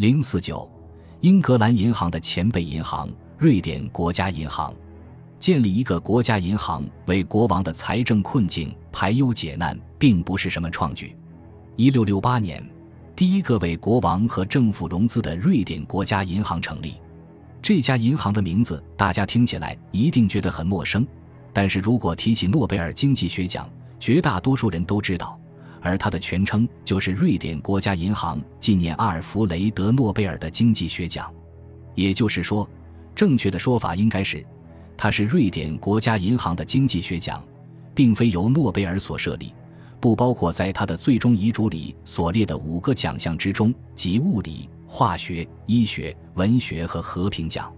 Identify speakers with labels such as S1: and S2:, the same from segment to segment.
S1: 零四九，英格兰银行的前辈银行——瑞典国家银行，建立一个国家银行为国王的财政困境排忧解难，并不是什么创举。一六六八年，第一个为国王和政府融资的瑞典国家银行成立。这家银行的名字大家听起来一定觉得很陌生，但是如果提起诺贝尔经济学奖，绝大多数人都知道。而它的全称就是瑞典国家银行纪念阿尔弗雷德·诺贝尔的经济学奖，也就是说，正确的说法应该是，它是瑞典国家银行的经济学奖，并非由诺贝尔所设立，不包括在他的最终遗嘱里所列的五个奖项之中，即物理、化学、医学、文学和和平奖。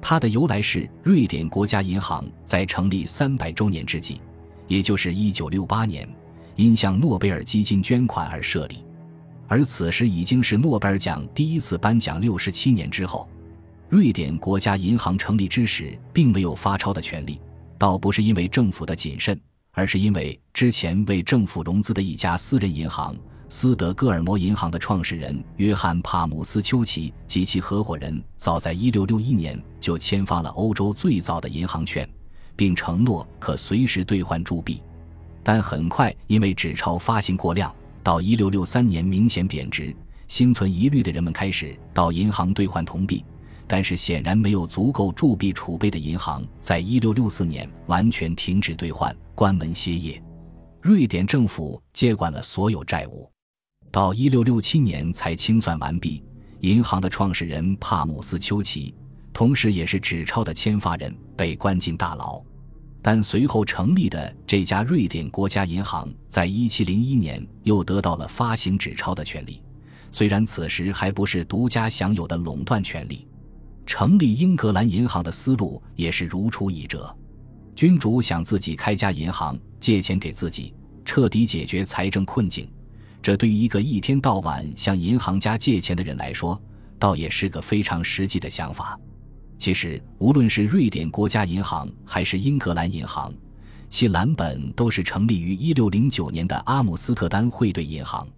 S1: 它的由来是瑞典国家银行在成立三百周年之际，也就是一九六八年。因向诺贝尔基金捐款而设立，而此时已经是诺贝尔奖第一次颁奖六十七年之后。瑞典国家银行成立之时，并没有发钞的权利，倒不是因为政府的谨慎，而是因为之前为政府融资的一家私人银行——斯德哥尔摩银行的创始人约翰·帕姆斯丘奇及其合伙人，早在一六六一年就签发了欧洲最早的银行券，并承诺可随时兑换铸币。但很快，因为纸钞发行过量，到一六六三年明显贬值，心存疑虑的人们开始到银行兑换铜币。但是显然没有足够铸币储备的银行，在一六六四年完全停止兑换，关门歇业。瑞典政府接管了所有债务，到一六六七年才清算完毕。银行的创始人帕姆斯丘奇，同时也是纸钞的签发人，被关进大牢。但随后成立的这家瑞典国家银行，在一七零一年又得到了发行纸钞的权利，虽然此时还不是独家享有的垄断权利。成立英格兰银行的思路也是如出一辙，君主想自己开家银行，借钱给自己，彻底解决财政困境，这对于一个一天到晚向银行家借钱的人来说，倒也是个非常实际的想法。其实，无论是瑞典国家银行还是英格兰银行，其蓝本都是成立于1609年的阿姆斯特丹汇兑银行。